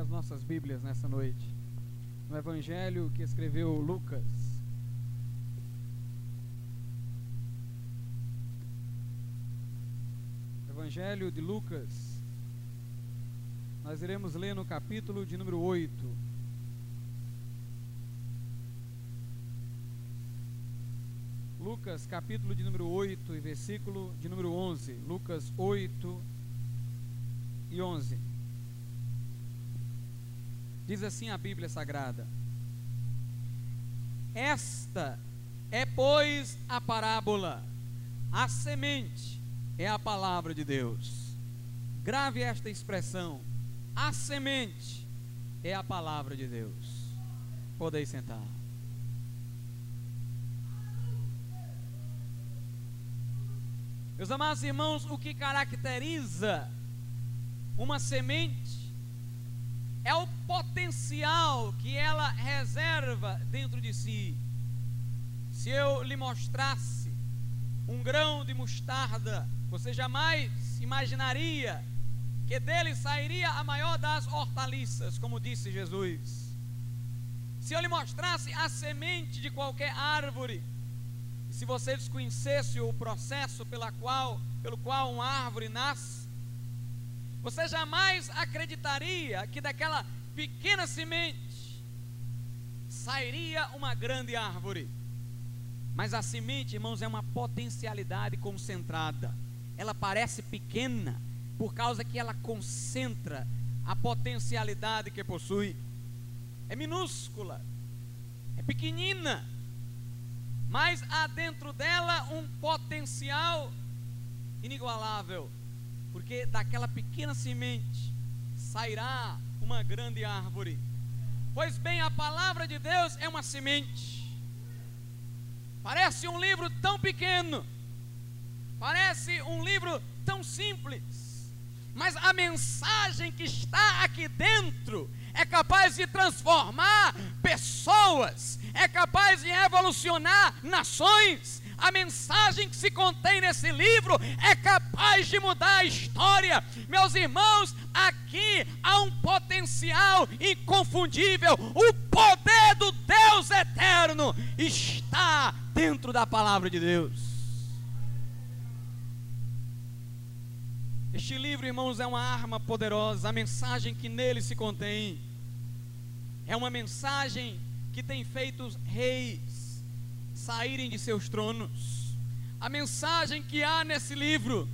as nossas Bíblias nessa noite. No Evangelho que escreveu Lucas. Evangelho de Lucas. Nós iremos ler no capítulo de número 8. Lucas, capítulo de número 8 e versículo de número 11. Lucas 8 e 11. Diz assim a Bíblia Sagrada: Esta é, pois, a parábola, a semente é a palavra de Deus. Grave esta expressão: a semente é a palavra de Deus. Podem sentar. Meus amados irmãos, o que caracteriza uma semente é o potencial que ela reserva dentro de si. Se eu lhe mostrasse um grão de mostarda, você jamais imaginaria que dele sairia a maior das hortaliças, como disse Jesus. Se eu lhe mostrasse a semente de qualquer árvore, se você desconhecesse o processo pela qual, pelo qual uma árvore nasce, você jamais acreditaria que daquela pequena semente sairia uma grande árvore. Mas a semente, irmãos, é uma potencialidade concentrada. Ela parece pequena por causa que ela concentra a potencialidade que possui. É minúscula, é pequenina, mas há dentro dela um potencial inigualável, porque daquela pequena semente sairá uma grande árvore. Pois bem, a palavra de Deus é uma semente. Parece um livro tão pequeno, parece um livro tão simples, mas a mensagem que está aqui dentro é capaz de transformar pessoas, é capaz de revolucionar nações. A mensagem que se contém nesse livro é capaz de mudar a história. Meus irmãos, aqui há um potencial inconfundível. O poder do Deus eterno está dentro da palavra de Deus. Este livro, irmãos, é uma arma poderosa. A mensagem que nele se contém é uma mensagem que tem feito reis saírem de seus tronos. A mensagem que há nesse livro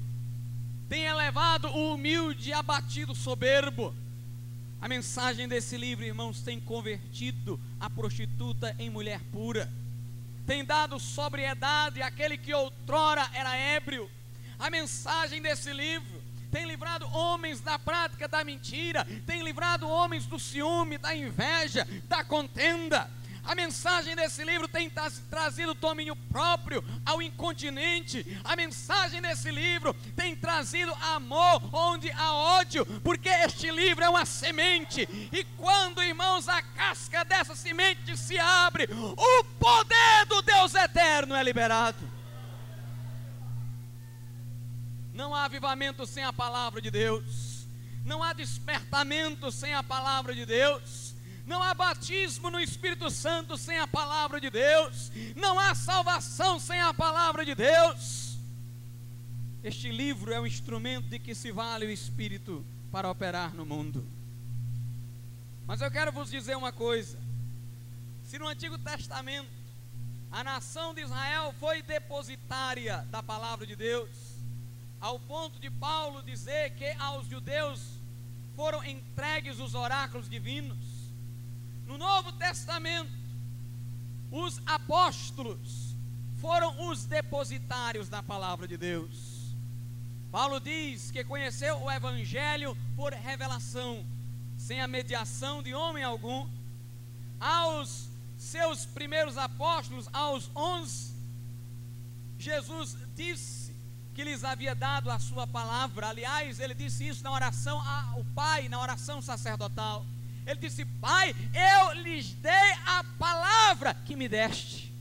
tem elevado o humilde e abatido soberbo. A mensagem desse livro, irmãos, tem convertido a prostituta em mulher pura, tem dado sobriedade àquele que outrora era ébrio. A mensagem desse livro tem livrado homens da prática da mentira, tem livrado homens do ciúme, da inveja, da contenda. A mensagem desse livro tem trazido domínio próprio ao incontinente. A mensagem desse livro tem trazido amor onde há ódio, porque este livro é uma semente. E quando, irmãos, a casca dessa semente se abre, o poder do Deus eterno é liberado. Não há avivamento sem a palavra de Deus. Não há despertamento sem a palavra de Deus. Não há batismo no Espírito Santo sem a palavra de Deus. Não há salvação sem a palavra de Deus. Este livro é um instrumento de que se vale o Espírito para operar no mundo. Mas eu quero vos dizer uma coisa: se no Antigo Testamento a nação de Israel foi depositária da palavra de Deus, ao ponto de Paulo dizer que aos judeus foram entregues os oráculos divinos. No Novo Testamento, os apóstolos foram os depositários da palavra de Deus. Paulo diz que conheceu o Evangelho por revelação, sem a mediação de homem algum. Aos seus primeiros apóstolos, aos onze, Jesus disse que lhes havia dado a sua palavra. Aliás, ele disse isso na oração ao Pai, na oração sacerdotal. Ele disse: Pai, eu lhes dei a palavra que me deste.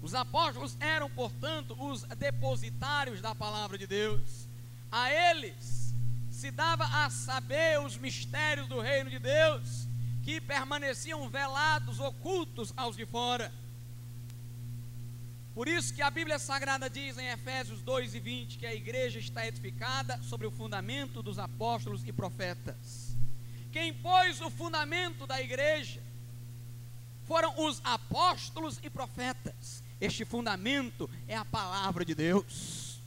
Os apóstolos eram, portanto, os depositários da palavra de Deus. A eles se dava a saber os mistérios do reino de Deus, que permaneciam velados, ocultos aos de fora. Por isso que a Bíblia Sagrada diz em Efésios 2 e 20 que a igreja está edificada sobre o fundamento dos apóstolos e profetas. Quem pôs o fundamento da igreja foram os apóstolos e profetas. Este fundamento é a palavra de Deus.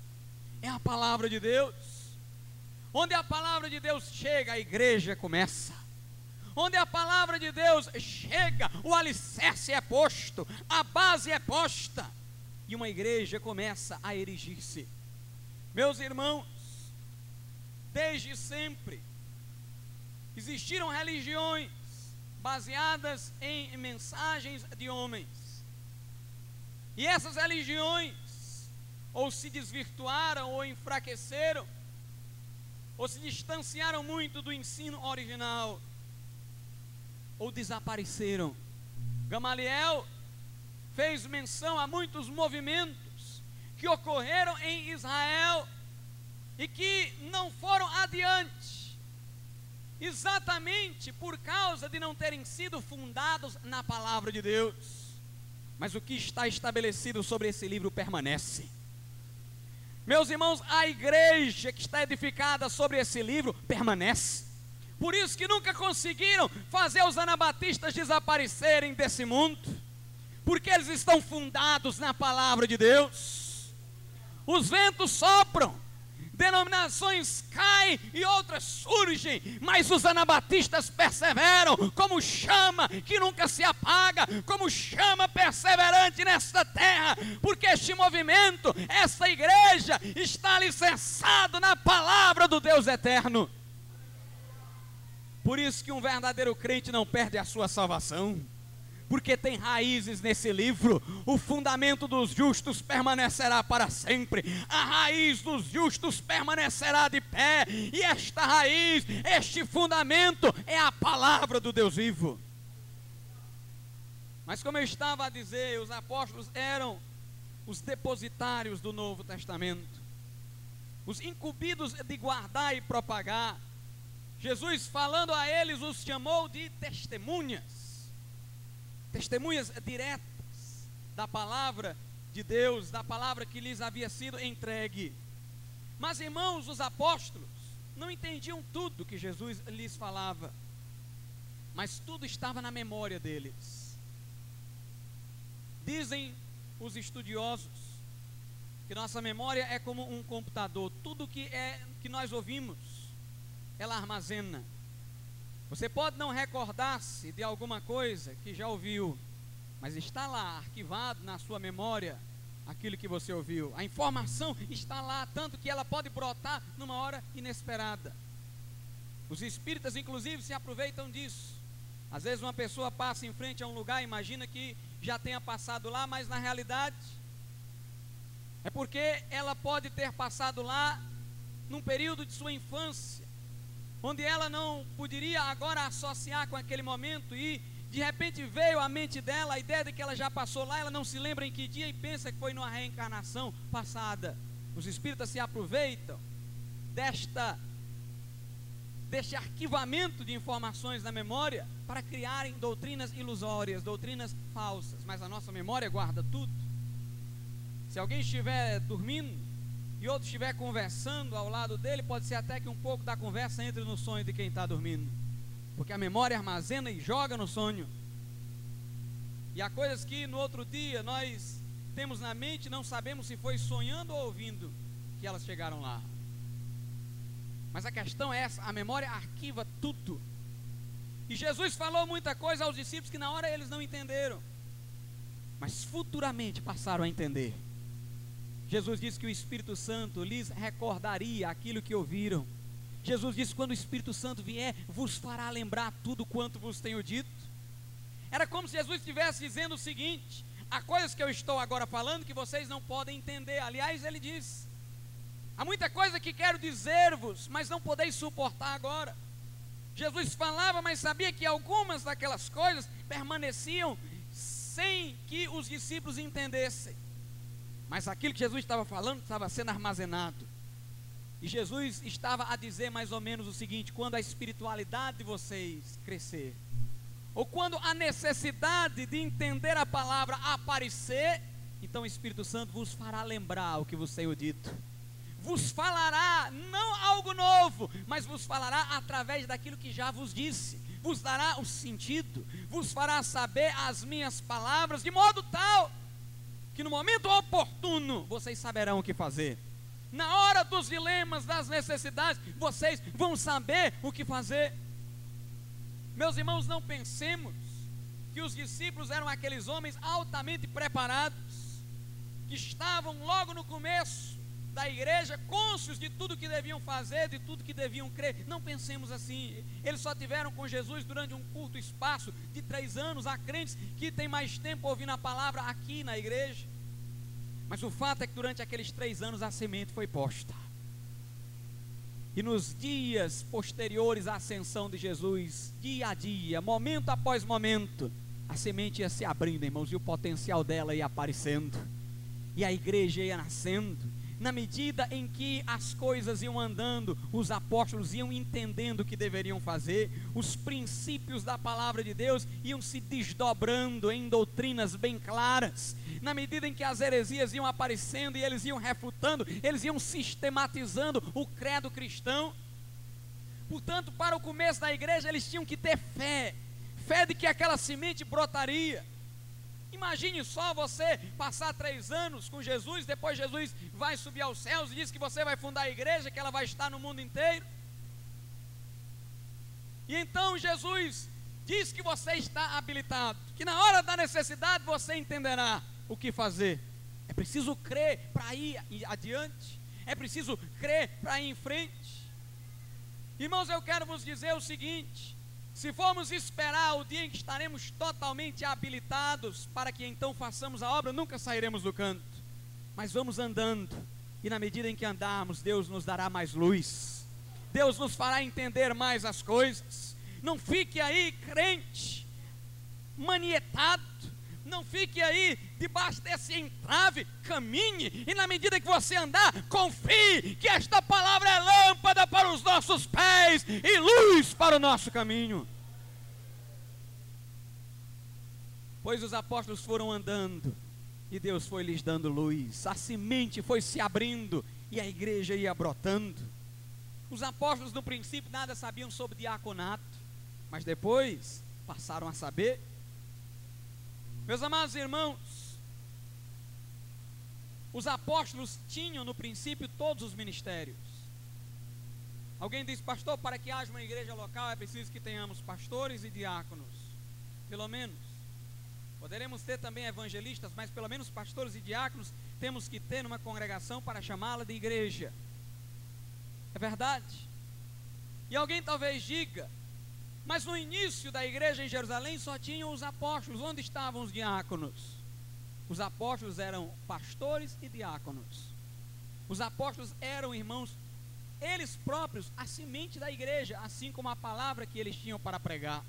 É a palavra de Deus. Onde a palavra de Deus chega, a igreja começa. Onde a palavra de Deus chega, o alicerce é posto, a base é posta e uma igreja começa a erigir-se. Meus irmãos, desde sempre existiram religiões baseadas em mensagens de homens. E essas religiões ou se desvirtuaram ou enfraqueceram ou se distanciaram muito do ensino original ou desapareceram. Gamaliel fez menção a muitos movimentos que ocorreram em Israel e que não foram adiante, exatamente por causa de não terem sido fundados na palavra de Deus. Mas o que está estabelecido sobre esse livro permanece. Meus irmãos, a igreja que está edificada sobre esse livro permanece. Por isso que nunca conseguiram fazer os anabatistas desaparecerem desse mundo porque eles estão fundados na palavra de Deus. Os ventos sopram, denominações caem e outras surgem, mas os anabatistas perseveram como chama que nunca se apaga, como chama perseverante nesta terra, porque este movimento, essa igreja está alicerçado na palavra do Deus eterno. Por isso que um verdadeiro crente não perde a sua salvação porque tem raízes nesse livro. O fundamento dos justos permanecerá para sempre, a raiz dos justos permanecerá de pé, e esta raiz, este fundamento é a palavra do Deus vivo. Mas, como eu estava a dizer, os apóstolos eram os depositários do Novo Testamento, os incumbidos de guardar e propagar. Jesus, falando a eles, os chamou de testemunhas testemunhas diretas da palavra de Deus, da palavra que lhes havia sido entregue. Mas, irmãos, os apóstolos não entendiam tudo que Jesus lhes falava, mas tudo estava na memória deles. Dizem os estudiosos que nossa memória é como um computador, tudo que é que nós ouvimos, ela armazena. Você pode não recordar-se de alguma coisa que já ouviu, mas está lá arquivado na sua memória aquilo que você ouviu. A informação está lá, tanto que ela pode brotar numa hora inesperada. Os espíritas, inclusive, se aproveitam disso. Às vezes, uma pessoa passa em frente a um lugar, imagina que já tenha passado lá, mas na realidade é porque ela pode ter passado lá num período de sua infância onde ela não poderia agora associar com aquele momento e de repente veio à mente dela a ideia de que ela já passou lá, ela não se lembra em que dia e pensa que foi numa reencarnação passada. Os espíritas se aproveitam desta deste arquivamento de informações na memória para criarem doutrinas ilusórias, doutrinas falsas, mas a nossa memória guarda tudo. Se alguém estiver dormindo, e outro estiver conversando ao lado dele, pode ser até que um pouco da conversa entre no sonho de quem está dormindo. Porque a memória armazena e joga no sonho. E há coisas que no outro dia nós temos na mente, não sabemos se foi sonhando ou ouvindo que elas chegaram lá. Mas a questão é essa: a memória arquiva tudo. E Jesus falou muita coisa aos discípulos que na hora eles não entenderam, mas futuramente passaram a entender. Jesus disse que o Espírito Santo lhes recordaria aquilo que ouviram. Jesus disse: quando o Espírito Santo vier, vos fará lembrar tudo quanto vos tenho dito. Era como se Jesus estivesse dizendo o seguinte: há coisas que eu estou agora falando que vocês não podem entender. Aliás, ele diz: há muita coisa que quero dizer-vos, mas não podeis suportar agora. Jesus falava, mas sabia que algumas daquelas coisas permaneciam sem que os discípulos entendessem. Mas aquilo que Jesus estava falando estava sendo armazenado. E Jesus estava a dizer mais ou menos o seguinte: quando a espiritualidade de vocês crescer, ou quando a necessidade de entender a palavra aparecer, então o Espírito Santo vos fará lembrar o que vos tenho dito. Vos falará não algo novo, mas vos falará através daquilo que já vos disse. Vos dará o sentido, vos fará saber as minhas palavras, de modo tal que no momento oportuno vocês saberão o que fazer. Na hora dos dilemas, das necessidades, vocês vão saber o que fazer. Meus irmãos, não pensemos que os discípulos eram aqueles homens altamente preparados, que estavam logo no começo da igreja, cônscios de tudo que deviam fazer, de tudo que deviam crer. Não pensemos assim. Eles só tiveram com Jesus durante um curto espaço de três anos. Há crentes que têm mais tempo ouvindo a palavra aqui na igreja. Mas o fato é que durante aqueles três anos a semente foi posta. E nos dias posteriores à ascensão de Jesus, dia a dia, momento após momento, a semente ia se abrindo, irmãos, e o potencial dela ia aparecendo, e a igreja ia nascendo, na medida em que as coisas iam andando, os apóstolos iam entendendo o que deveriam fazer, os princípios da palavra de Deus iam se desdobrando em doutrinas bem claras, na medida em que as heresias iam aparecendo e eles iam refutando, eles iam sistematizando o credo cristão. Portanto, para o começo da igreja, eles tinham que ter fé, fé de que aquela semente brotaria Imagine só você passar três anos com Jesus, depois Jesus vai subir aos céus e diz que você vai fundar a igreja, que ela vai estar no mundo inteiro. E então Jesus diz que você está habilitado, que na hora da necessidade você entenderá o que fazer. É preciso crer para ir adiante, é preciso crer para ir em frente. Irmãos, eu quero vos dizer o seguinte: se formos esperar o dia em que estaremos totalmente habilitados para que então façamos a obra, nunca sairemos do canto. Mas vamos andando, e na medida em que andarmos, Deus nos dará mais luz, Deus nos fará entender mais as coisas. Não fique aí, crente, manietado, não fique aí debaixo desse entrave, caminhe, e na medida que você andar, confie que esta palavra é lâmpada para os nossos pés e luz para o nosso caminho. Pois os apóstolos foram andando e Deus foi lhes dando luz, a semente foi se abrindo e a igreja ia brotando. Os apóstolos no princípio nada sabiam sobre diaconato, mas depois passaram a saber meus amados irmãos, os apóstolos tinham no princípio todos os ministérios. Alguém diz, pastor, para que haja uma igreja local é preciso que tenhamos pastores e diáconos. Pelo menos. Poderemos ter também evangelistas, mas pelo menos pastores e diáconos temos que ter numa congregação para chamá-la de igreja. É verdade. E alguém talvez diga, mas no início da igreja em Jerusalém só tinham os apóstolos. Onde estavam os diáconos? Os apóstolos eram pastores e diáconos. Os apóstolos eram irmãos, eles próprios, a semente da igreja, assim como a palavra que eles tinham para pregar.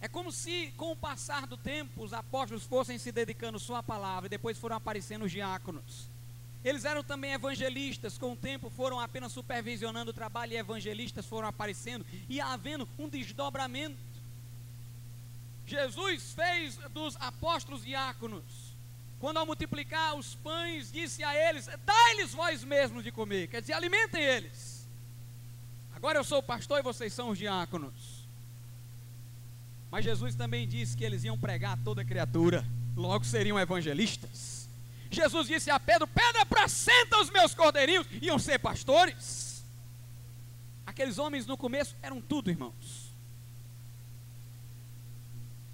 É como se, com o passar do tempo, os apóstolos fossem se dedicando só à palavra e depois foram aparecendo os diáconos. Eles eram também evangelistas, com o tempo foram apenas supervisionando o trabalho e evangelistas foram aparecendo e havendo um desdobramento. Jesus fez dos apóstolos diáconos, quando ao multiplicar os pães, disse a eles: Dai-lhes vós mesmos de comer, quer dizer, alimentem eles. Agora eu sou o pastor e vocês são os diáconos. Mas Jesus também disse que eles iam pregar a toda criatura, logo seriam evangelistas. Jesus disse a Pedro: Pedro, apacenta os meus cordeirinhos, iam ser pastores. Aqueles homens no começo eram tudo, irmãos.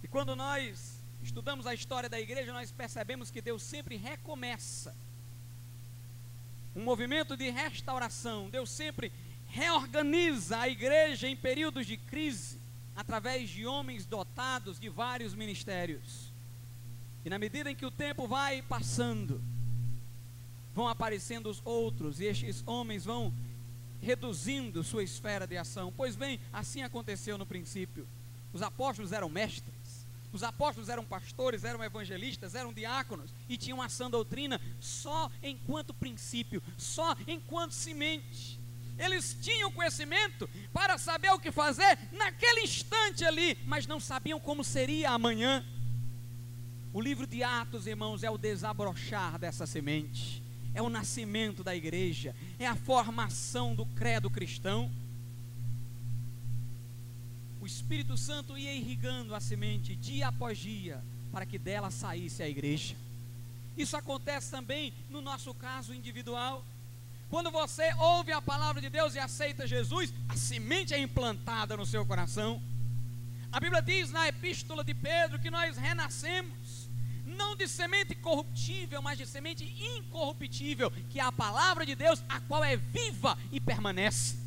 E quando nós estudamos a história da igreja, nós percebemos que Deus sempre recomeça. Um movimento de restauração. Deus sempre reorganiza a igreja em períodos de crise, através de homens dotados de vários ministérios. E na medida em que o tempo vai passando, vão aparecendo os outros, e estes homens vão reduzindo sua esfera de ação. Pois bem, assim aconteceu no princípio. Os apóstolos eram mestres, Os apóstolos eram pastores, eram evangelistas, eram diáconos e tinham a sã doutrina só enquanto princípio, só enquanto semente. Eles tinham conhecimento para saber o que fazer naquele instante ali, mas não sabiam como seria amanhã. O livro de Atos, irmãos, é o desabrochar dessa semente, é o nascimento da igreja, é a formação do credo cristão. O Espírito Santo ia irrigando a semente dia após dia, para que dela saísse a igreja. Isso acontece também no nosso caso individual. Quando você ouve a palavra de Deus e aceita Jesus, a semente é implantada no seu coração. A Bíblia diz na epístola de Pedro que nós renascemos, não de semente corruptível, mas de semente incorruptível, que é a palavra de Deus, a qual é viva e permanece.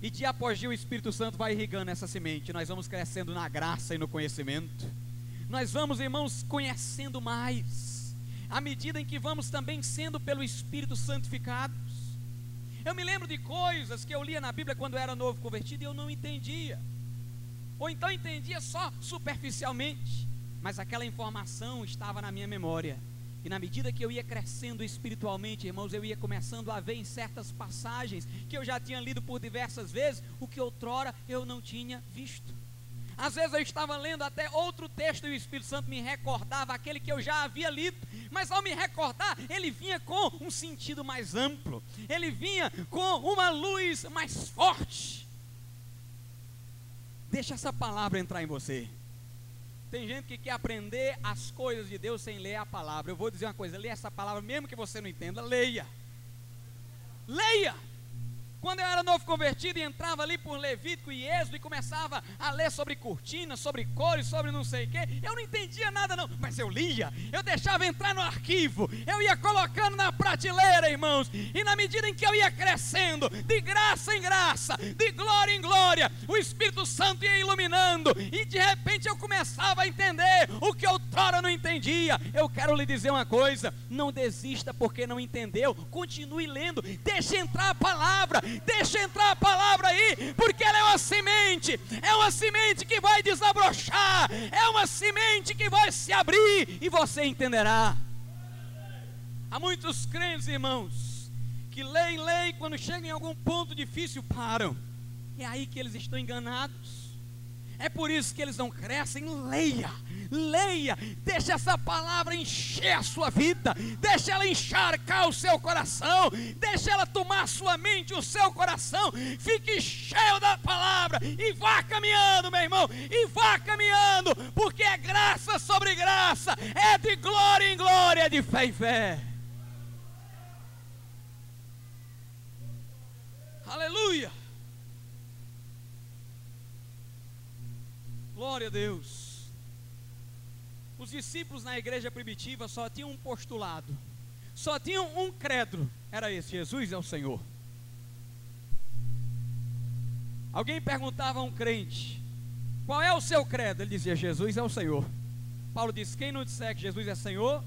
E dia após dia o Espírito Santo vai irrigando essa semente, nós vamos crescendo na graça e no conhecimento. Nós vamos, irmãos, conhecendo mais à medida em que vamos também sendo pelo Espírito santificados. Eu me lembro de coisas que eu lia na Bíblia quando eu era novo convertido e eu não entendia. Ou então entendia só superficialmente, mas aquela informação estava na minha memória. E na medida que eu ia crescendo espiritualmente, irmãos, eu ia começando a ver em certas passagens que eu já tinha lido por diversas vezes, o que outrora eu não tinha visto. Às vezes eu estava lendo até outro texto e o Espírito Santo me recordava aquele que eu já havia lido, mas ao me recordar, ele vinha com um sentido mais amplo, ele vinha com uma luz mais forte. Deixa essa palavra entrar em você. Tem gente que quer aprender as coisas de Deus sem ler a palavra. Eu vou dizer uma coisa: leia essa palavra, mesmo que você não entenda, leia. Leia. Quando eu era novo convertido e entrava ali por Levítico e Êxodo e começava a ler sobre cortinas, sobre cores, sobre não sei o que, eu não entendia nada não, mas eu lia, eu deixava entrar no arquivo, eu ia colocando na prateleira, irmãos, e na medida em que eu ia crescendo, de graça em graça, de glória em glória, o Espírito Santo ia iluminando, e de repente eu começava a entender o que outrora não entendia. Eu quero lhe dizer uma coisa: não desista porque não entendeu, continue lendo, deixe entrar a palavra Deixa entrar a palavra aí, porque ela é uma semente, é uma semente que vai desabrochar, é uma semente que vai se abrir e você entenderá. Há muitos crentes, irmãos, que leem, leem, quando chegam em algum ponto difícil, param. É aí que eles estão enganados. É por isso que eles não crescem. Leia, leia, deixa essa palavra encher a sua vida, deixa ela encharcar o seu coração, deixa ela tomar a sua mente, o seu coração. Fique cheio da palavra e vá caminhando, meu irmão, e vá caminhando, porque é graça sobre graça, é de glória em glória, é de fé em fé. Aleluia. Glória a Deus. Os discípulos na igreja primitiva só tinham um postulado, só tinham um credo: era esse: Jesus é o Senhor. Alguém perguntava a um crente: qual é o seu credo? Ele dizia: Jesus é o Senhor. Paulo diz: quem não disser que Jesus é Senhor,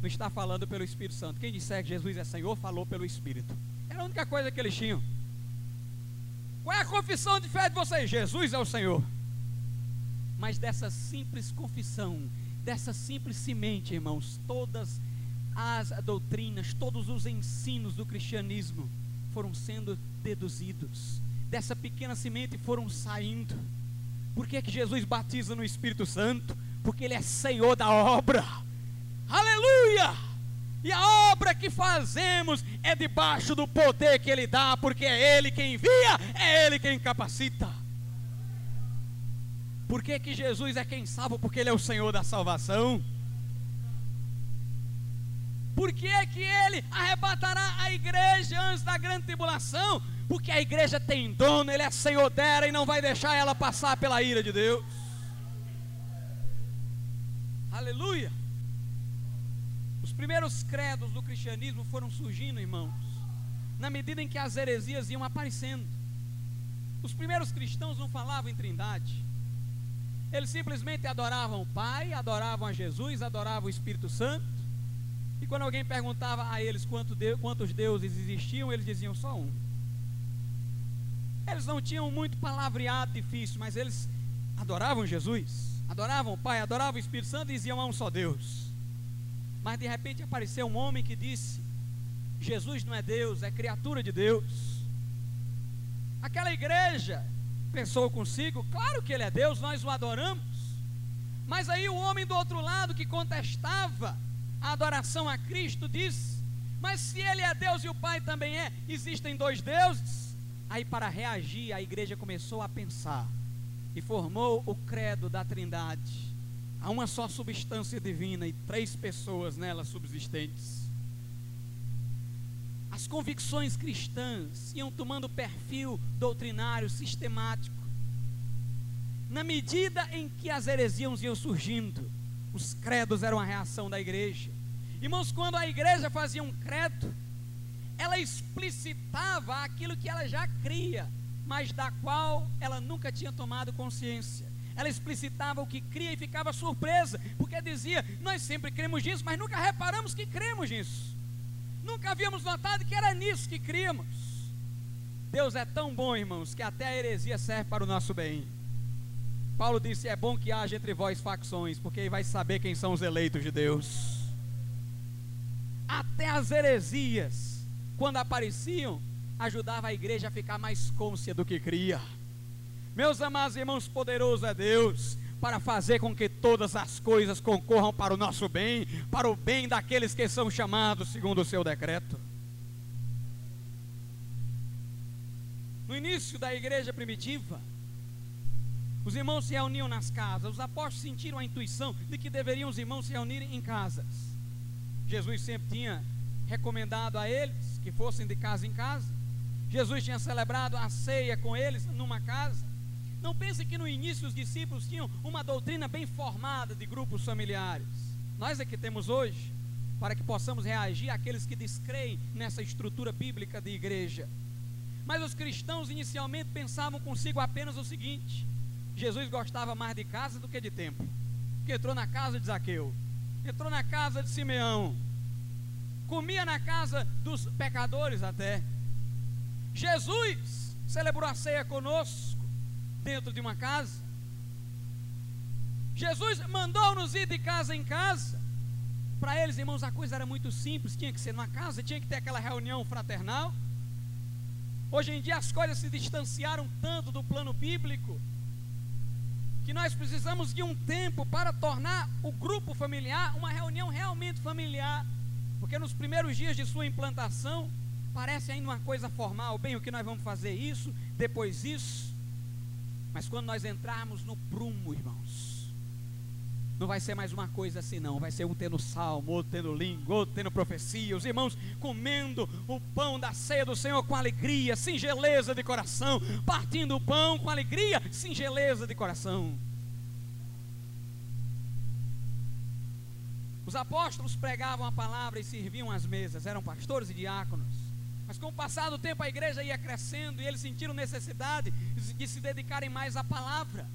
não está falando pelo Espírito Santo. Quem disser que Jesus é Senhor, falou pelo Espírito. Era a única coisa que eles tinham. Qual é a confissão de fé de vocês? Jesus é o Senhor mas dessa simples confissão, dessa simples semente, irmãos, todas as doutrinas, todos os ensinos do cristianismo foram sendo deduzidos, dessa pequena semente foram saindo. Por que, que Jesus batiza no Espírito Santo? Porque Ele é Senhor da obra. Aleluia! E a obra que fazemos é debaixo do poder que Ele dá, porque é Ele quem envia, é Ele quem capacita. Por que, que Jesus é quem salva? Porque Ele é o Senhor da salvação. Por que, que Ele arrebatará a igreja antes da grande tribulação? Porque a igreja tem dono, Ele é Senhor dela e não vai deixar ela passar pela ira de Deus. Aleluia. Os primeiros credos do cristianismo foram surgindo, irmãos, na medida em que as heresias iam aparecendo. Os primeiros cristãos não falavam em trindade, eles simplesmente adoravam o Pai, adoravam a Jesus, adoravam o Espírito Santo. E quando alguém perguntava a eles quantos deuses existiam, eles diziam só um. Eles não tinham muito palavreado difícil, mas eles adoravam Jesus, adoravam o Pai, adoravam o Espírito Santo e diziam a um só Deus. Mas de repente apareceu um homem que disse: Jesus não é Deus, é criatura de Deus. Aquela igreja pensou consigo, claro que ele é Deus, nós o adoramos. Mas aí o homem do outro lado que contestava a adoração a Cristo disse: Mas se ele é Deus e o Pai também é, existem dois deuses? Aí, para reagir, a igreja começou a pensar e formou o credo da Trindade. Há uma só substância divina e três pessoas nela subsistentes. As convicções cristãs iam tomando perfil doutrinário sistemático. Na medida em que as heresias iam surgindo, os credos eram a reação da igreja. Irmãos, quando a igreja fazia um credo, ela explicitava aquilo que ela já cria, mas da qual ela nunca tinha tomado consciência. Ela explicitava o que cria e ficava surpresa, porque dizia: Nós sempre cremos nisso, mas nunca reparamos que cremos nisso. Nunca havíamos notado que era nisso que críamos. Deus é tão bom, irmãos, que até a heresia serve para o nosso bem. Paulo disse: É bom que haja entre vós facções, porque aí vai saber quem são os eleitos de Deus. Até as heresias, quando apareciam, ajudava a igreja a ficar mais côncia do que cria. Meus amados irmãos, poderoso é Deus para fazer com que todas as coisas concorram para o nosso bem, para o bem daqueles que são chamados segundo o seu decreto. No início da igreja primitiva, os irmãos se reuniam nas casas, os apóstolos sentiram a intuição de que deveriam os irmãos se reunirem em casas. Jesus sempre tinha recomendado a eles que fossem de casa em casa. Jesus tinha celebrado a ceia com eles numa casa. Não pense que no início os discípulos tinham uma doutrina bem formada de grupos familiares. Nós é que temos hoje, para que possamos reagir àqueles que descreem nessa estrutura bíblica de igreja. Mas os cristãos inicialmente pensavam consigo apenas o seguinte: Jesus gostava mais de casa do que de tempo. Porque entrou na casa de Zaqueu, entrou na casa de Simeão, comia na casa dos pecadores até. Jesus celebrou a ceia conosco dentro de uma casa. Jesus mandou-nos ir de casa em casa. Para eles, irmãos, a coisa era muito simples, tinha que ser numa casa, tinha que ter aquela reunião fraternal. Hoje em dia as coisas se distanciaram tanto do plano bíblico que nós precisamos de um tempo para tornar o grupo familiar uma reunião realmente familiar, porque nos primeiros dias de sua implantação parece ainda uma coisa formal, bem, o que nós vamos fazer isso, depois isso. Mas quando nós entrarmos no prumo, irmãos, não vai ser mais uma coisa assim, não. Vai ser um tendo salmo, outro tendo língua, outro tendo profecia. Os irmãos comendo o pão da ceia do Senhor com alegria, singeleza de coração. Partindo o pão com alegria, singeleza de coração. Os apóstolos pregavam a palavra e serviam as mesas, eram pastores e diáconos. Mas com o passar do tempo a igreja ia crescendo e eles sentiram necessidade de se dedicarem mais à palavra.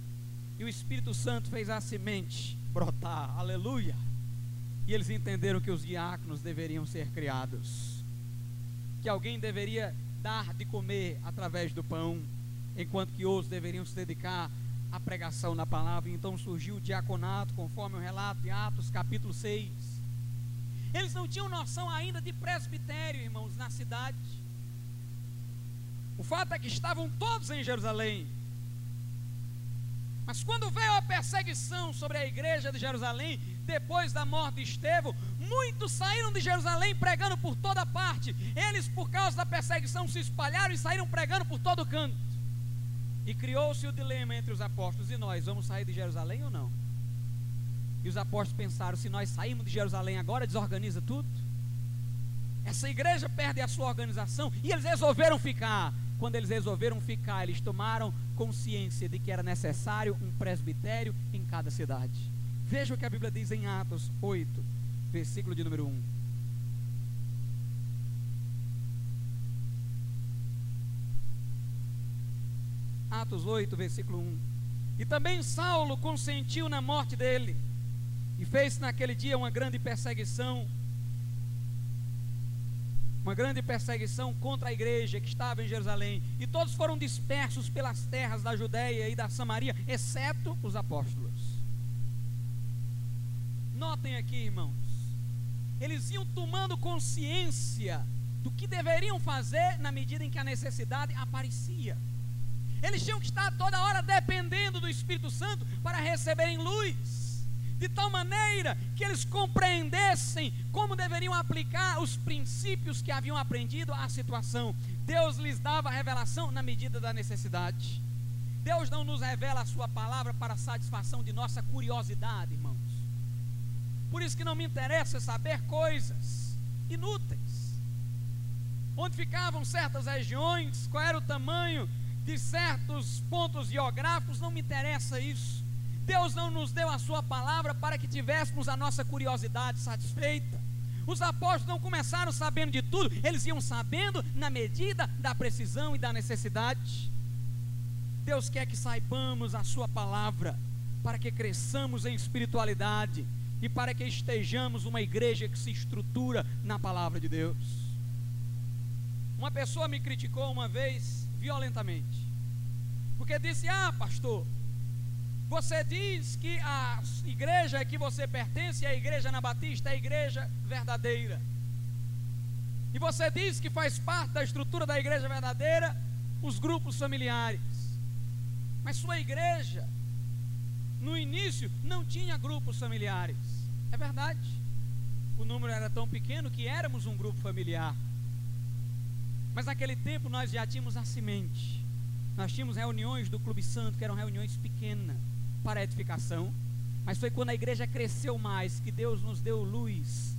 E o Espírito Santo fez a semente brotar, aleluia. E eles entenderam que os diáconos deveriam ser criados, que alguém deveria dar de comer através do pão, enquanto que outros deveriam se dedicar à pregação na palavra. Então surgiu o diaconato, conforme o relato de Atos, capítulo 6. Eles não tinham noção ainda de presbitério, irmãos, na cidade. O fato é que estavam todos em Jerusalém. Mas quando veio a perseguição sobre a igreja de Jerusalém, depois da morte de Estevão, muitos saíram de Jerusalém pregando por toda parte. Eles, por causa da perseguição, se espalharam e saíram pregando por todo canto. E criou-se o dilema entre os apóstolos e nós: vamos sair de Jerusalém ou não? E os apóstolos pensaram: se nós sairmos de Jerusalém agora, desorganiza tudo. Essa igreja perde a sua organização e eles resolveram ficar. Quando eles resolveram ficar, eles tomaram consciência de que era necessário um presbitério em cada cidade. Veja o que a Bíblia diz em Atos 8, versículo de número 1. Atos 8, versículo 1. E também Saulo consentiu na morte dele e fez naquele dia uma grande perseguição. uma grande perseguição contra a igreja que estava em Jerusalém, e todos foram dispersos pelas terras da Judéia e da Samaria, exceto os apóstolos. Notem aqui, irmãos, eles iam tomando consciência do que deveriam fazer na medida em que a necessidade aparecia. Eles tinham que estar toda hora dependendo do Espírito Santo para receberem luz, de tal maneira que eles compreendessem como deveriam aplicar os princípios que haviam aprendido à situação. Deus lhes dava a revelação na medida da necessidade. Deus não nos revela a Sua palavra para satisfação de nossa curiosidade, irmãos. Por isso que não me interessa saber coisas inúteis. Onde ficavam certas regiões, qual era o tamanho de certos pontos geográficos, não me interessa isso. Deus não nos deu a Sua palavra para que tivéssemos a nossa curiosidade satisfeita. Os apóstolos não começaram sabendo de tudo, eles iam sabendo na medida da precisão e da necessidade. Deus quer que saibamos a Sua palavra, para que cresçamos em espiritualidade e para que estejamos uma igreja que se estrutura na palavra de Deus. Uma pessoa me criticou uma vez violentamente. Porque disse: Ah, pastor, você diz que a igreja que você pertence é a igreja na Batista, é a igreja verdadeira. E você diz que faz parte da estrutura da igreja verdadeira os grupos familiares. Mas sua igreja, no início, não tinha grupos familiares. É verdade. O número era tão pequeno que éramos um grupo familiar. Mas naquele tempo nós já tínhamos a semente. Nós tínhamos reuniões do Clube Santo, que eram reuniões pequenas para edificação. Mas foi quando a igreja cresceu mais que Deus nos deu luz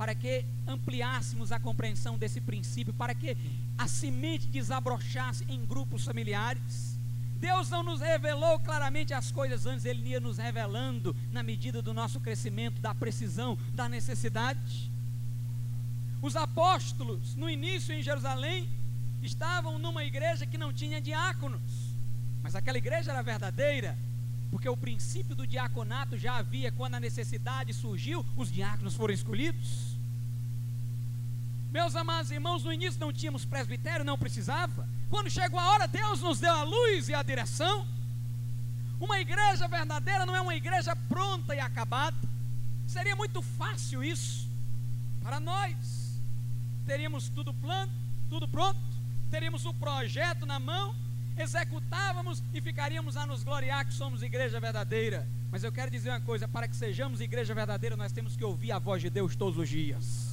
para que ampliássemos a compreensão desse princípio, para que a semente desabrochasse em grupos familiares. Deus não nos revelou claramente as coisas antes, Ele ia nos revelando na medida do nosso crescimento, da precisão, da necessidade. Os apóstolos, no início em Jerusalém, estavam numa igreja que não tinha diáconos, mas aquela igreja era verdadeira, porque o princípio do diaconato já havia quando a necessidade surgiu, os diáconos foram escolhidos. Meus amados irmãos, no início não tínhamos presbitério, não precisava. Quando chegou a hora, Deus nos deu a luz e a direção. Uma igreja verdadeira não é uma igreja pronta e acabada. Seria muito fácil isso para nós teríamos tudo plano, tudo pronto, teríamos o projeto na mão, executávamos e ficaríamos a nos gloriar que somos igreja verdadeira. Mas eu quero dizer uma coisa: para que sejamos igreja verdadeira, nós temos que ouvir a voz de Deus todos os dias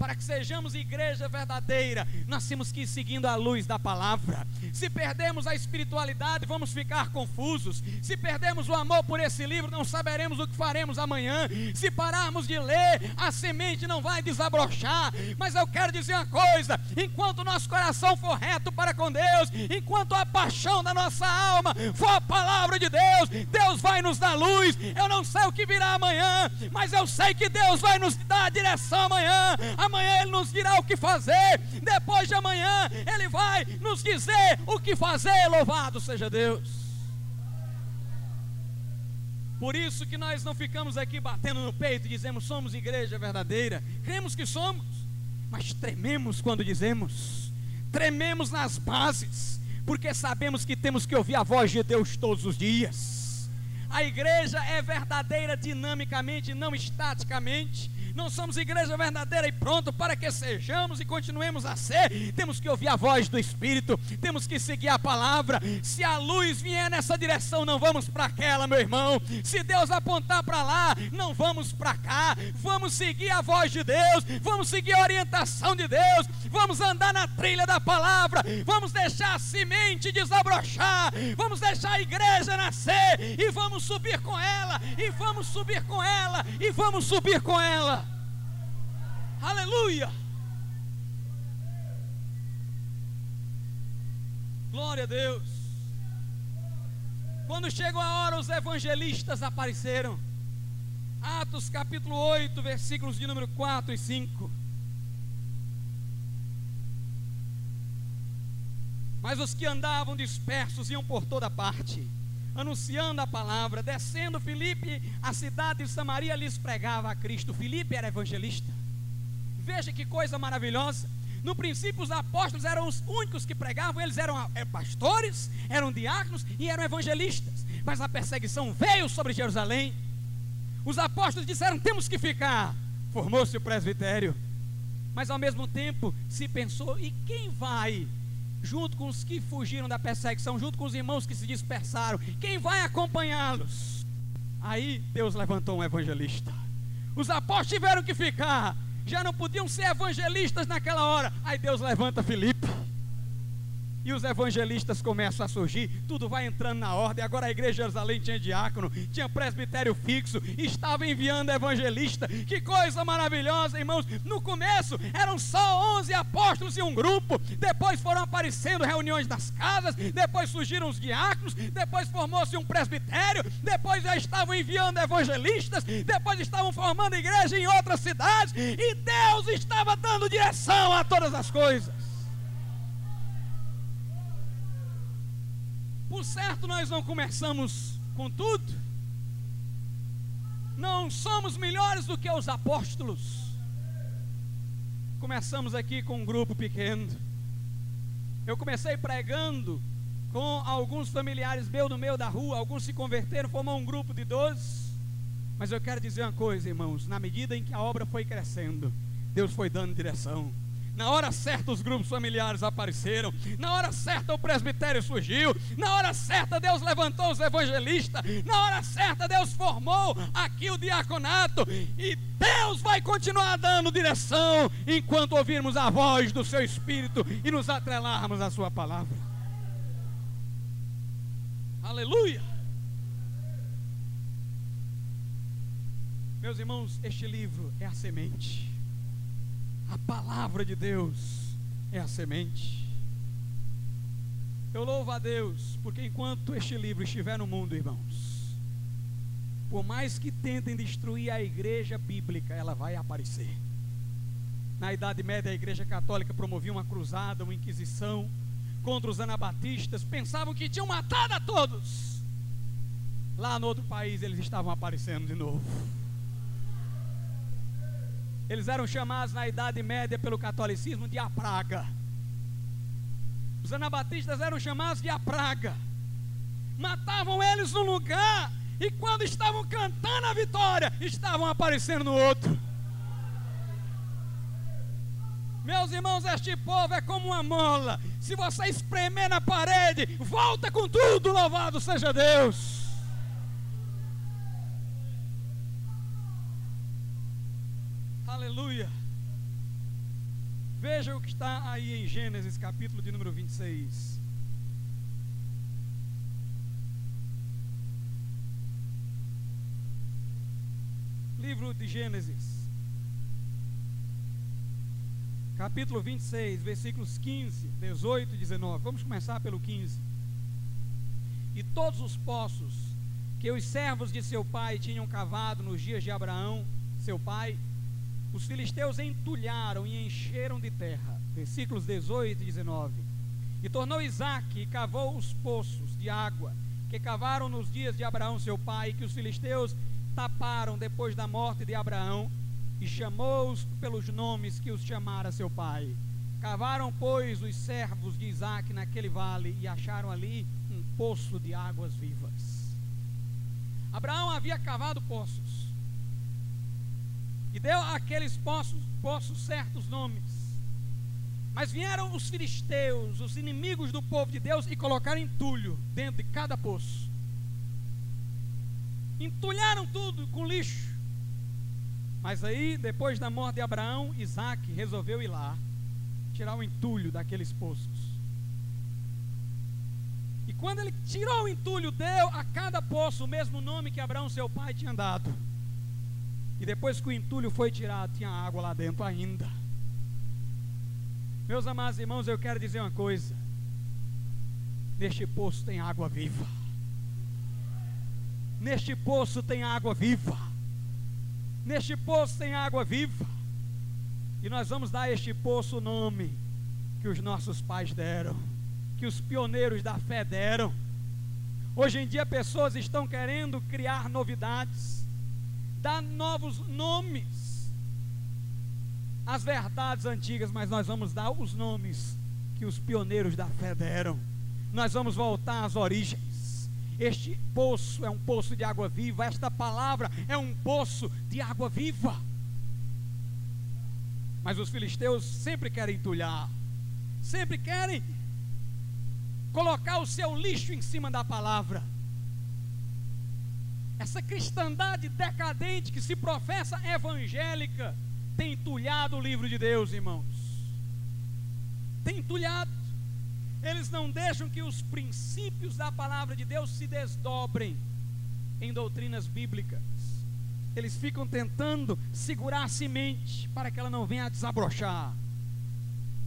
para que sejamos igreja verdadeira, nós temos que ir seguindo a luz da palavra. Se perdemos a espiritualidade, vamos ficar confusos. Se perdemos o amor por esse livro, não saberemos o que faremos amanhã. Se pararmos de ler, a semente não vai desabrochar. Mas eu quero dizer uma coisa: enquanto nosso coração for reto para com Deus, enquanto a paixão da nossa alma for a palavra de Deus, Deus vai nos dar luz. Eu não sei o que virá amanhã, mas eu sei que Deus vai nos dar a direção amanhã Ele nos dirá o que fazer, depois de amanhã Ele vai nos dizer o que fazer, louvado seja Deus. Por isso que nós não ficamos aqui batendo no peito e dizemos somos igreja verdadeira, cremos que somos, mas trememos quando dizemos, trememos nas bases, porque sabemos que temos que ouvir a voz de Deus todos os dias. A igreja é verdadeira dinamicamente, não estaticamente. Não somos igreja verdadeira e pronto para que sejamos e continuemos a ser. Temos que ouvir a voz do Espírito, temos que seguir a palavra. Se a luz vier nessa direção, não vamos para aquela, meu irmão. Se Deus apontar para lá, não vamos para cá. Vamos seguir a voz de Deus, vamos seguir a orientação de Deus, vamos andar na trilha da palavra, vamos deixar a semente desabrochar, vamos deixar a igreja nascer e vamos subir com ela, e vamos subir com ela, e vamos subir com ela. Aleluia! Glória a Deus. Quando chegou a hora, os evangelistas apareceram. Atos capítulo 8, versículos de número 4 e 5. Mas os que andavam dispersos iam por toda parte, anunciando a palavra. Descendo Filipe, a cidade de Samaria lhes pregava a Cristo. Filipe era evangelista Veja que coisa maravilhosa. No princípio, os apóstolos eram os únicos que pregavam, eles eram é, pastores, eram diáconos e eram evangelistas. Mas a perseguição veio sobre Jerusalém. Os apóstolos disseram: temos que ficar. Formou-se o presbitério. Mas ao mesmo tempo se pensou: e quem vai junto com os que fugiram da perseguição, junto com os irmãos que se dispersaram? Quem vai acompanhá-los? Aí Deus levantou um evangelista. Os apóstolos tiveram que ficar já não podiam ser evangelistas naquela hora. Aí Deus levanta Filipe. E os evangelistas começam a surgir, tudo vai entrando na ordem. Agora a igreja de Jerusalém tinha diácono, tinha presbitério fixo, estava enviando evangelista. Que coisa maravilhosa, irmãos. No começo eram só 11 apóstolos e um grupo, depois foram aparecendo reuniões nas casas, depois surgiram os diáconos, depois formou-se um presbitério, depois já estavam enviando evangelistas, depois estavam formando igreja em outras cidades, e Deus estava dando direção a todas as coisas. Por certo, nós não começamos com tudo. Não somos melhores do que os apóstolos. Começamos aqui com um grupo pequeno. Eu comecei pregando com alguns familiares meus no meio da rua, alguns se converteram, formou um grupo de doze. Mas eu quero dizer uma coisa, irmãos: na medida em que a obra foi crescendo, Deus foi dando direção. Na hora certa os grupos familiares apareceram. Na hora certa o presbitério surgiu. Na hora certa Deus levantou os evangelistas. Na hora certa Deus formou aqui o diaconato. E Deus vai continuar dando direção enquanto ouvirmos a voz do seu Espírito e nos atrelarmos à sua palavra. Aleluia! Meus irmãos, este livro é a semente. A palavra de Deus é a semente. Eu louvo a Deus, porque enquanto este livro estiver no mundo, irmãos, por mais que tentem destruir a igreja bíblica, ela vai aparecer. Na Idade Média, a igreja católica promovia uma cruzada, uma inquisição contra os anabatistas, pensavam que tinham matado a todos. Lá no outro país, eles estavam aparecendo de novo. Eles eram chamados na Idade Média pelo catolicismo de a praga. Os anabatistas eram chamados de a praga. Matavam eles num lugar e quando estavam cantando a vitória, estavam aparecendo no outro. Meus irmãos, este povo é como uma mola. Se você espremer na parede, volta com tudo, louvado seja Deus. Aleluia. Veja o que está aí em Gênesis, capítulo de número 26. Livro de Gênesis, capítulo 26, versículos 15, 18 e 19. Vamos começar pelo 15. E todos os poços que os servos de seu pai tinham cavado nos dias de Abraão, seu pai, os filisteus entulharam e encheram de terra. Versículos 18 e 19. E tornou Isaac e cavou os poços de água que cavaram nos dias de Abraão seu pai, que os filisteus taparam depois da morte de Abraão, e chamou-os pelos nomes que os chamara seu pai. Cavaram, pois, os servos de Isaac naquele vale e acharam ali um poço de águas vivas. Abraão havia cavado poços e deu àqueles poços, poços certos nomes. Mas vieram os filisteus, os inimigos do povo de Deus, e colocaram entulho dentro de cada poço. Entulharam tudo com lixo. Mas aí, depois da morte de Abraão, Isaac resolveu ir lá, tirar o entulho daqueles poços. E quando ele tirou o entulho, deu a cada poço o mesmo nome que Abraão, seu pai, tinha dado. E depois que o entulho foi tirado, tinha água lá dentro ainda. Meus amados irmãos, eu quero dizer uma coisa: neste poço tem água viva. Neste poço tem água viva. Neste poço tem água viva. E nós vamos dar a este poço o nome que os nossos pais deram, que os pioneiros da fé deram. Hoje em dia, pessoas estão querendo criar novidades dar novos nomes. as verdades antigas, mas nós vamos dar os nomes que os pioneiros da fé deram. Nós vamos voltar às origens. Este poço é um poço de água viva, esta palavra é um poço de água viva. Mas os filisteus sempre querem entulhar, sempre querem colocar o seu lixo em cima da palavra. Essa cristandade decadente que se professa evangélica tem entulhado o livro de Deus, irmãos. Tem entulhado. Eles não deixam que os princípios da palavra de Deus se desdobrem em doutrinas bíblicas. Eles ficam tentando segurar a semente para que ela não venha a desabrochar.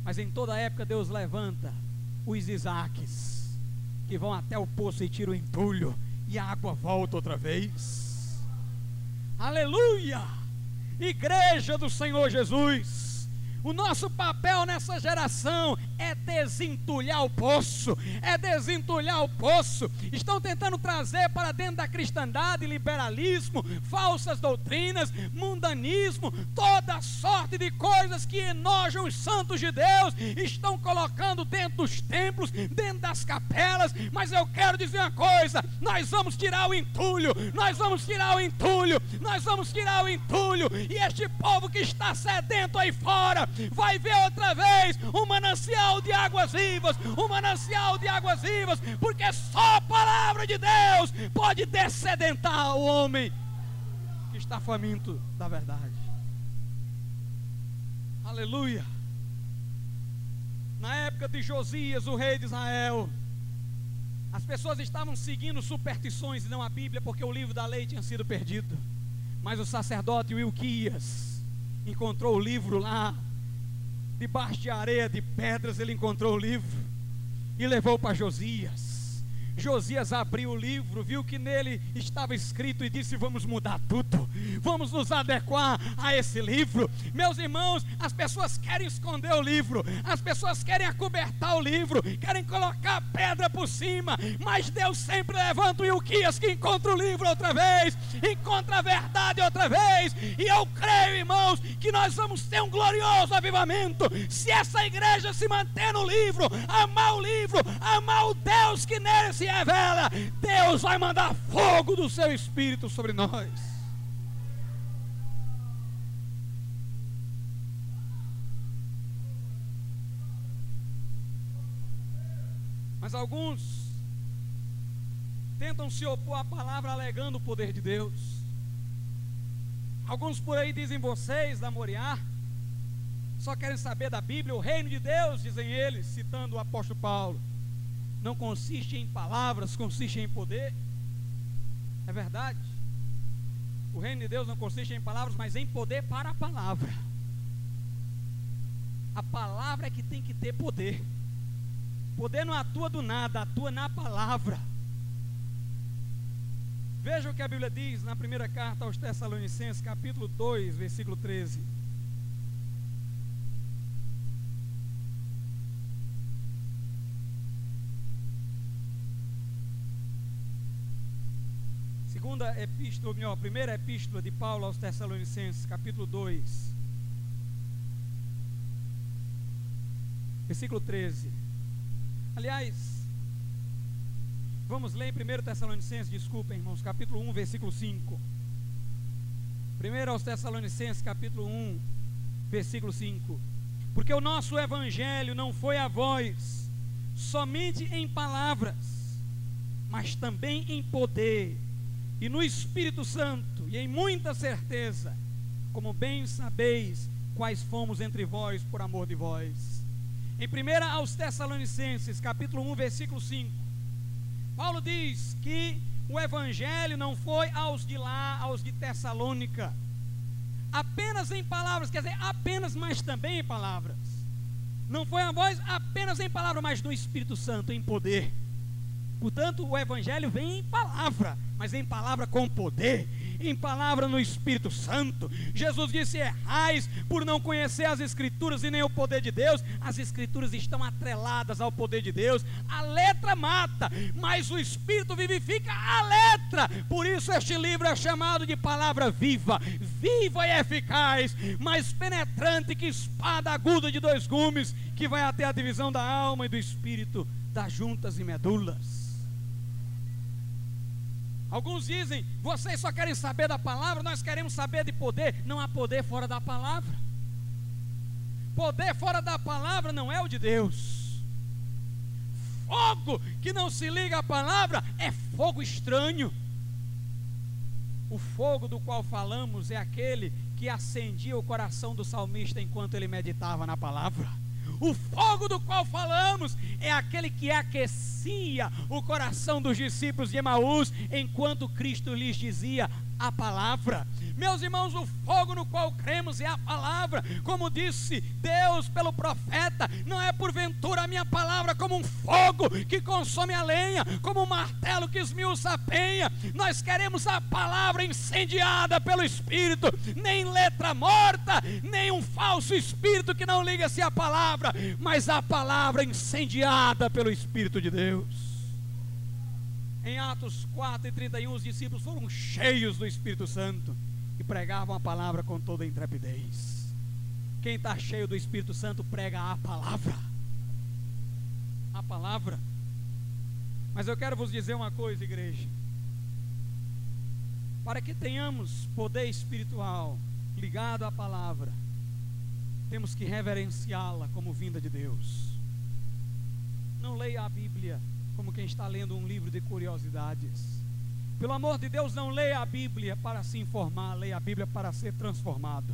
Mas em toda época Deus levanta os Isaques, que vão até o poço e tiram o entulho, e a água volta outra vez. Aleluia! Igreja do Senhor Jesus. O nosso papel nessa geração é desentulhar o poço, é desentulhar o poço. Estão tentando trazer para dentro da cristandade liberalismo, falsas doutrinas, mundanismo, toda sorte de coisas que enojam os santos de Deus, estão colocando dentro dos templos, dentro das capelas. Mas eu quero dizer uma coisa: nós vamos tirar o entulho, nós vamos tirar o entulho, nós vamos tirar o entulho, e este povo que está sedento aí fora vai ver outra vez um manancial manancial de águas vivas, um manancial de águas vivas, porque só a palavra de Deus pode descedentar o homem que está faminto da verdade. Aleluia. Na época de Josias, o rei de Israel, as pessoas estavam seguindo superstições e não a Bíblia, porque o livro da lei tinha sido perdido. Mas o sacerdote Wilquias encontrou o livro lá debaixo de areia, de pedras, ele encontrou o livro e levou para Josias. Josias abriu o livro, viu que nele estava escrito e disse: Vamos mudar tudo, vamos nos adequar a esse livro. Meus irmãos, as pessoas querem esconder o livro, as pessoas querem acobertar o livro, querem colocar pedra por cima, mas Deus sempre levanta o Ilquias que encontra o livro outra vez, encontra a verdade outra vez, e eu creio, irmãos, que nós vamos ter um glorioso avivamento se essa igreja se manter no livro, amar o livro, amar o Deus que nele se se revela, Deus vai mandar fogo do seu espírito sobre nós. Mas alguns tentam se opor à palavra alegando o poder de Deus. Alguns por aí dizem vocês da Moriá, só querem saber da Bíblia, o reino de Deus, dizem eles, citando o apóstolo Paulo não consiste em palavras, consiste em poder. É verdade. O reino de Deus não consiste em palavras, mas em poder para a palavra. A palavra é que tem que ter poder. Poder não atua do nada, atua na palavra. Veja o que a Bíblia diz na primeira carta aos Tessalonicenses, capítulo 2, versículo 13. Segunda epístola, melhor, primeira epístola de Paulo aos Tessalonicenses, capítulo 2, versículo 13. Aliás, vamos ler em 1 Tessalonicenses, desculpem, irmãos, capítulo 1, versículo 5. Primeiro aos Tessalonicenses, capítulo 1, versículo 5. Porque o nosso evangelho não foi a voz, somente em palavras, mas também em poder e no Espírito Santo, e em muita certeza, como bem sabeis quais fomos entre vós por amor de vós. Em 1 aos Tessalonicenses, capítulo 1, versículo 5, Paulo diz que o evangelho não foi aos de lá, aos de Tessalônica, apenas em palavras, quer dizer, apenas, mas também em palavras. Não foi a voz apenas em palavras, mas no Espírito Santo, em poder. Portanto, o Evangelho vem em palavra, mas em palavra com poder, em palavra no Espírito Santo. Jesus disse: errais por não conhecer as Escrituras e nem o poder de Deus. As Escrituras estão atreladas ao poder de Deus. A letra mata, mas o Espírito vivifica a letra. Por isso, este livro é chamado de palavra viva, viva e eficaz, mais penetrante que espada aguda de dois gumes, que vai até a divisão da alma e do espírito, das juntas e medulas. Alguns dizem, vocês só querem saber da palavra, nós queremos saber de poder. Não há poder fora da palavra. Poder fora da palavra não é o de Deus. Fogo que não se liga à palavra é fogo estranho. O fogo do qual falamos é aquele que acendia o coração do salmista enquanto ele meditava na palavra. O fogo do qual falamos é aquele que aquecia o coração dos discípulos de Emaús enquanto Cristo lhes dizia: a palavra. Meus irmãos, o fogo no qual cremos é a palavra. Como disse Deus pelo profeta, não é porventura a minha palavra como um fogo que consome a lenha, como um martelo que esmiuça a penha. Nós queremos a palavra incendiada pelo Espírito, nem letra morta, nem um falso espírito que não liga-se à palavra, mas a palavra incendiada pelo Espírito de Deus. Em Atos 4 e 31, os discípulos foram cheios do Espírito Santo e pregavam a palavra com toda intrepidez. Quem está cheio do Espírito Santo prega a palavra. A palavra. Mas eu quero vos dizer uma coisa, igreja. Para que tenhamos poder espiritual ligado à palavra, temos que reverenciá-la como vinda de Deus. Não leia a Bíblia como quem está lendo um livro de curiosidades. Pelo amor de Deus, não leia a Bíblia para se informar, leia a Bíblia para ser transformado.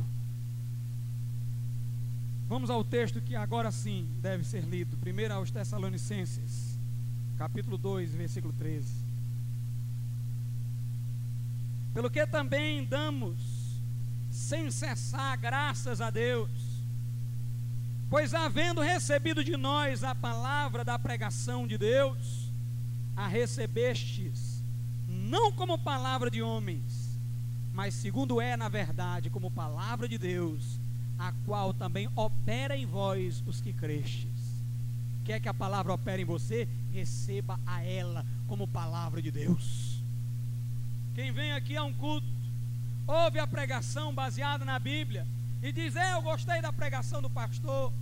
Vamos ao texto que agora sim deve ser lido. Primeiro aos Tessalonicenses, capítulo 2, versículo 13. Pelo que também damos sem cessar graças a Deus, Pois havendo recebido de nós a palavra da pregação de Deus, a recebestes, não como palavra de homens, mas segundo é na verdade, como palavra de Deus, a qual também opera em vós os que crestes. Quer que a palavra opere em você? Receba a ela como palavra de Deus. Quem vem aqui a um culto, ouve a pregação baseada na Bíblia, e diz: É, eu gostei da pregação do pastor,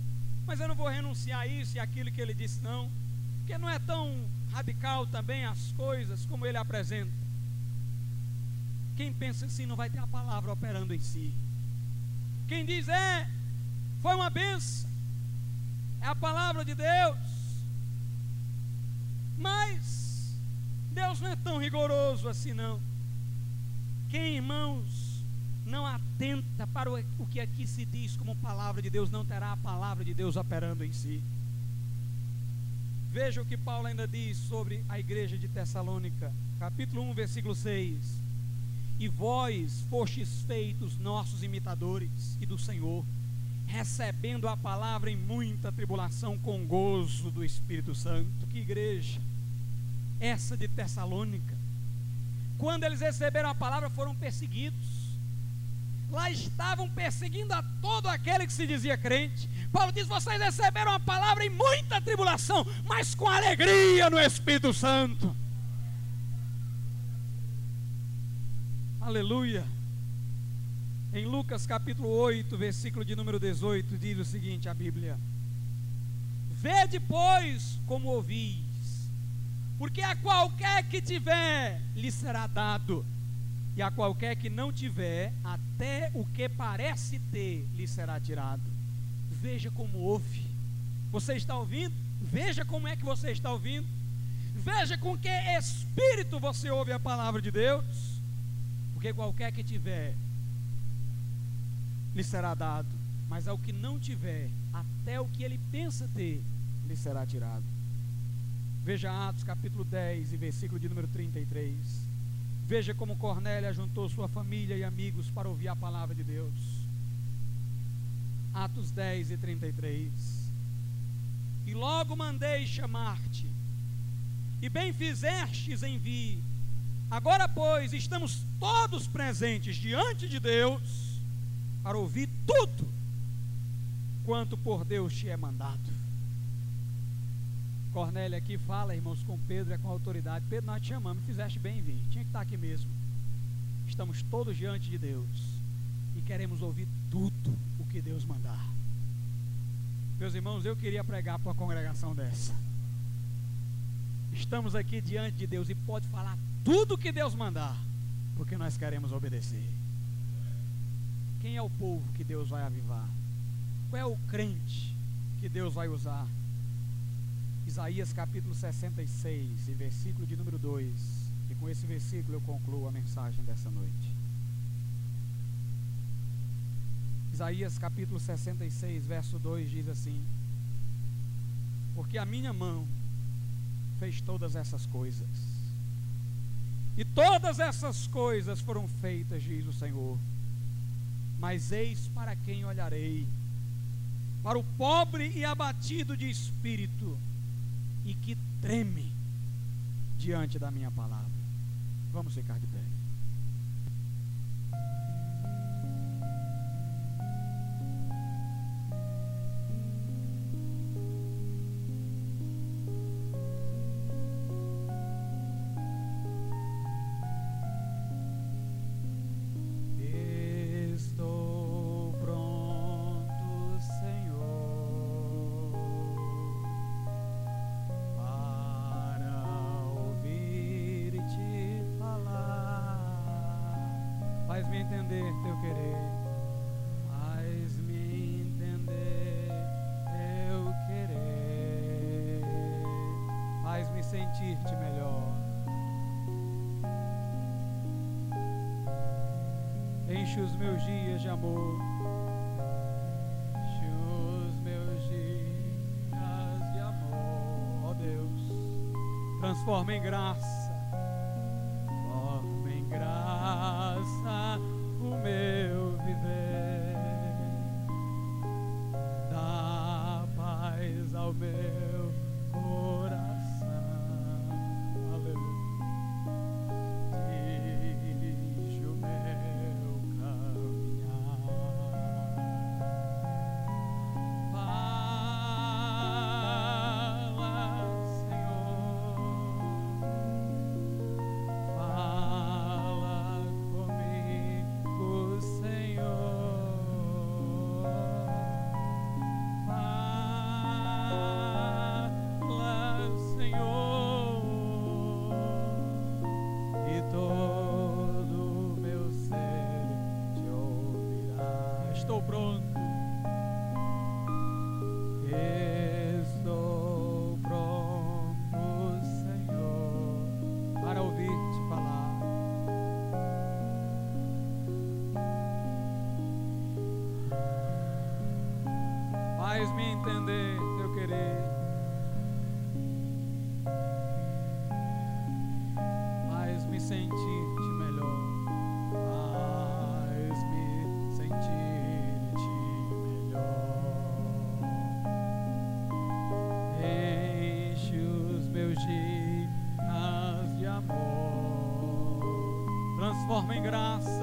mas eu não vou renunciar a isso e aquilo que ele disse, não, porque não é tão radical também as coisas como ele apresenta. Quem pensa assim não vai ter a palavra operando em si. Quem diz é, foi uma benção, é a palavra de Deus, mas Deus não é tão rigoroso assim, não. Quem, irmãos, não atenta para o que aqui se diz como palavra de Deus, não terá a palavra de Deus operando em si. Veja o que Paulo ainda diz sobre a igreja de Tessalônica, capítulo 1, versículo 6. E vós fostes feitos nossos imitadores e do Senhor, recebendo a palavra em muita tribulação com gozo do Espírito Santo. Que igreja! Essa de Tessalônica. Quando eles receberam a palavra, foram perseguidos lá estavam perseguindo a todo aquele que se dizia crente. Paulo diz: vocês receberam a palavra em muita tribulação, mas com alegria no Espírito Santo. Aleluia. Em Lucas capítulo 8, versículo de número 18, diz o seguinte: a Bíblia: Vede, pois, como ouvis, porque a qualquer que tiver, lhe será dado e a qualquer que não tiver, até o que parece ter lhe será tirado. Veja como ouve. Você está ouvindo? Veja como é que você está ouvindo. Veja com que espírito você ouve a palavra de Deus. Porque qualquer que tiver, lhe será dado. Mas ao que não tiver, até o que ele pensa ter, lhe será tirado. Veja Atos capítulo 10 e versículo de número 33. Veja como Cornélia juntou sua família e amigos para ouvir a palavra de Deus. Atos 10 e 33. E logo mandei chamar-te, e bem fizestes em vir, Agora, pois, estamos todos presentes diante de Deus para ouvir tudo quanto por Deus te é mandado. Cornélio aqui fala, irmãos, com Pedro, é com autoridade. Pedro, nós te chamamos, fizeste bem em vir, tinha que estar aqui mesmo. Estamos todos diante de Deus e queremos ouvir tudo o que Deus mandar. Meus irmãos, eu queria pregar para uma congregação dessa. Estamos aqui diante de Deus e pode falar tudo o que Deus mandar, porque nós queremos obedecer. Quem é o povo que Deus vai avivar? Qual é o crente que Deus vai usar? Isaías capítulo 66, e versículo de número 2. E com esse versículo eu concluo a mensagem dessa noite. Isaías capítulo 66, verso 2 diz assim: Porque a minha mão fez todas essas coisas, e todas essas coisas foram feitas, diz o Senhor. Mas eis para quem olharei, para o pobre e abatido de espírito, e que treme diante da minha palavra. Vamos ficar de pé. Sentir-te melhor. Enche os meus dias de amor. Enche os meus dias de amor, ó oh Deus. Transforma em graça em graça.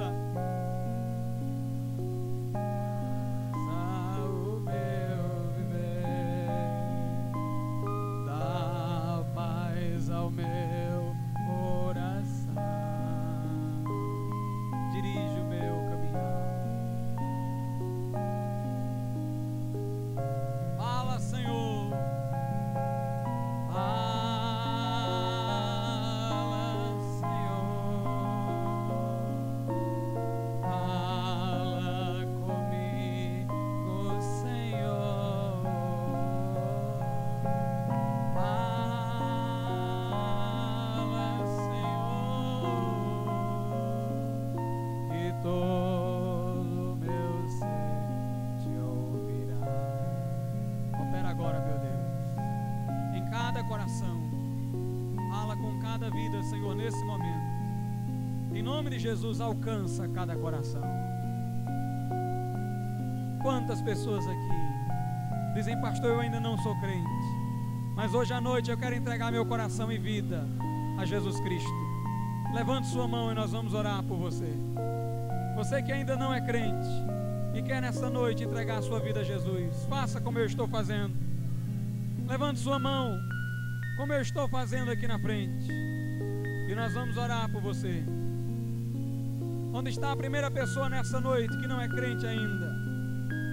Transforma em graça. Jesus alcança cada coração. Quantas pessoas aqui dizem, pastor, eu ainda não sou crente, mas hoje à noite eu quero entregar meu coração e vida a Jesus Cristo. Levante sua mão e nós vamos orar por você. Você que ainda não é crente e quer nessa noite entregar sua vida a Jesus, faça como eu estou fazendo. Levante sua mão, como eu estou fazendo aqui na frente. E nós vamos orar por você. Onde está a primeira pessoa nessa noite que não é crente ainda,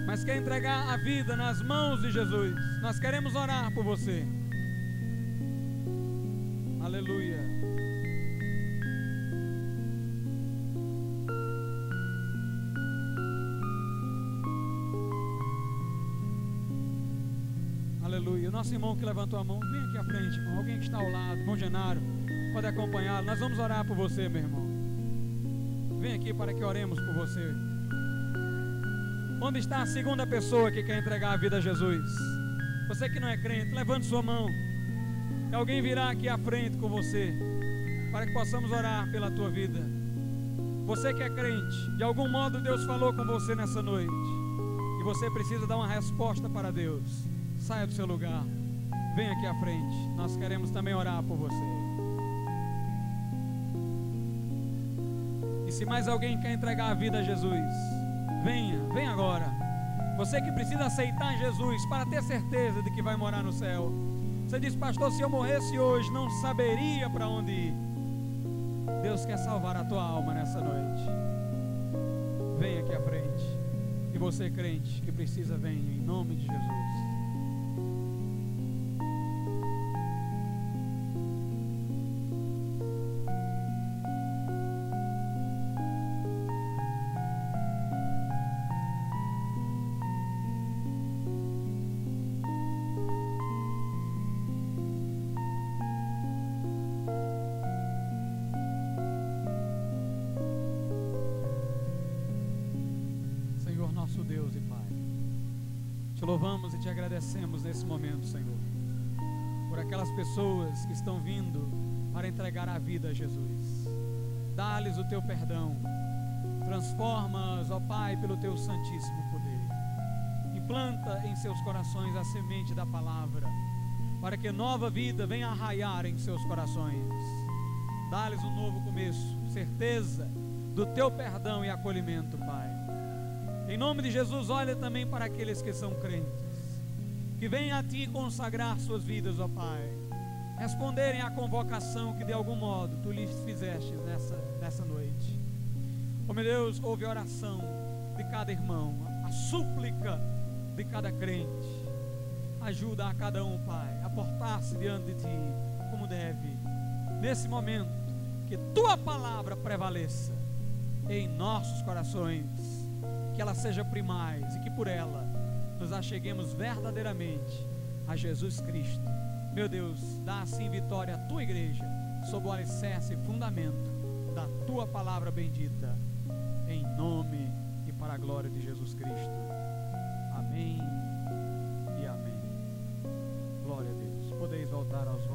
mas quer entregar a vida nas mãos de Jesus? Nós queremos orar por você. Aleluia. Aleluia. O nosso irmão que levantou a mão, vem aqui à frente, irmão. Alguém que está ao lado, irmão Genaro, pode acompanhá-lo. Nós vamos orar por você, meu irmão. Vem aqui para que oremos por você. Onde está a segunda pessoa que quer entregar a vida a Jesus? Você que não é crente, levante sua mão. Que alguém virá aqui à frente com você, para que possamos orar pela tua vida. Você que é crente, de algum modo Deus falou com você nessa noite, e você precisa dar uma resposta para Deus. Saia do seu lugar, venha aqui à frente. Nós queremos também orar por você. Se mais alguém quer entregar a vida a Jesus, venha, venha agora. Você que precisa aceitar Jesus para ter certeza de que vai morar no céu. Você diz, pastor, se eu morresse hoje, não saberia para onde ir. Deus quer salvar a tua alma nessa noite. Venha aqui à frente. E você, crente, que precisa, venha em nome de Jesus. Agradecemos nesse momento, Senhor, por aquelas pessoas que estão vindo para entregar a vida a Jesus. Dá-lhes o teu perdão, transforma-as, ó Pai, pelo teu santíssimo poder. Implanta em seus corações a semente da palavra, para que nova vida venha arraiar em seus corações. Dá-lhes um novo começo, certeza do teu perdão e acolhimento, Pai. Em nome de Jesus, olha também para aqueles que são crentes, que vêm a Ti consagrar suas vidas, ó Pai, responderem à convocação que de algum modo Tu lhes fizeste nessa, nessa noite. Oh meu Deus, ouve a oração de cada irmão, a súplica de cada crente. Ajuda a cada um, Pai, a portar-se diante de Ti como deve. Nesse momento, que Tua palavra prevaleça em nossos corações que ela seja primaz e que por ela nos acheguemos verdadeiramente a Jesus Cristo. Meu Deus, dá assim vitória à tua igreja, sob o alicerce e fundamento da tua palavra bendita, em nome e para a glória de Jesus Cristo. Amém e amém. Glória a Deus. Podeis voltar aos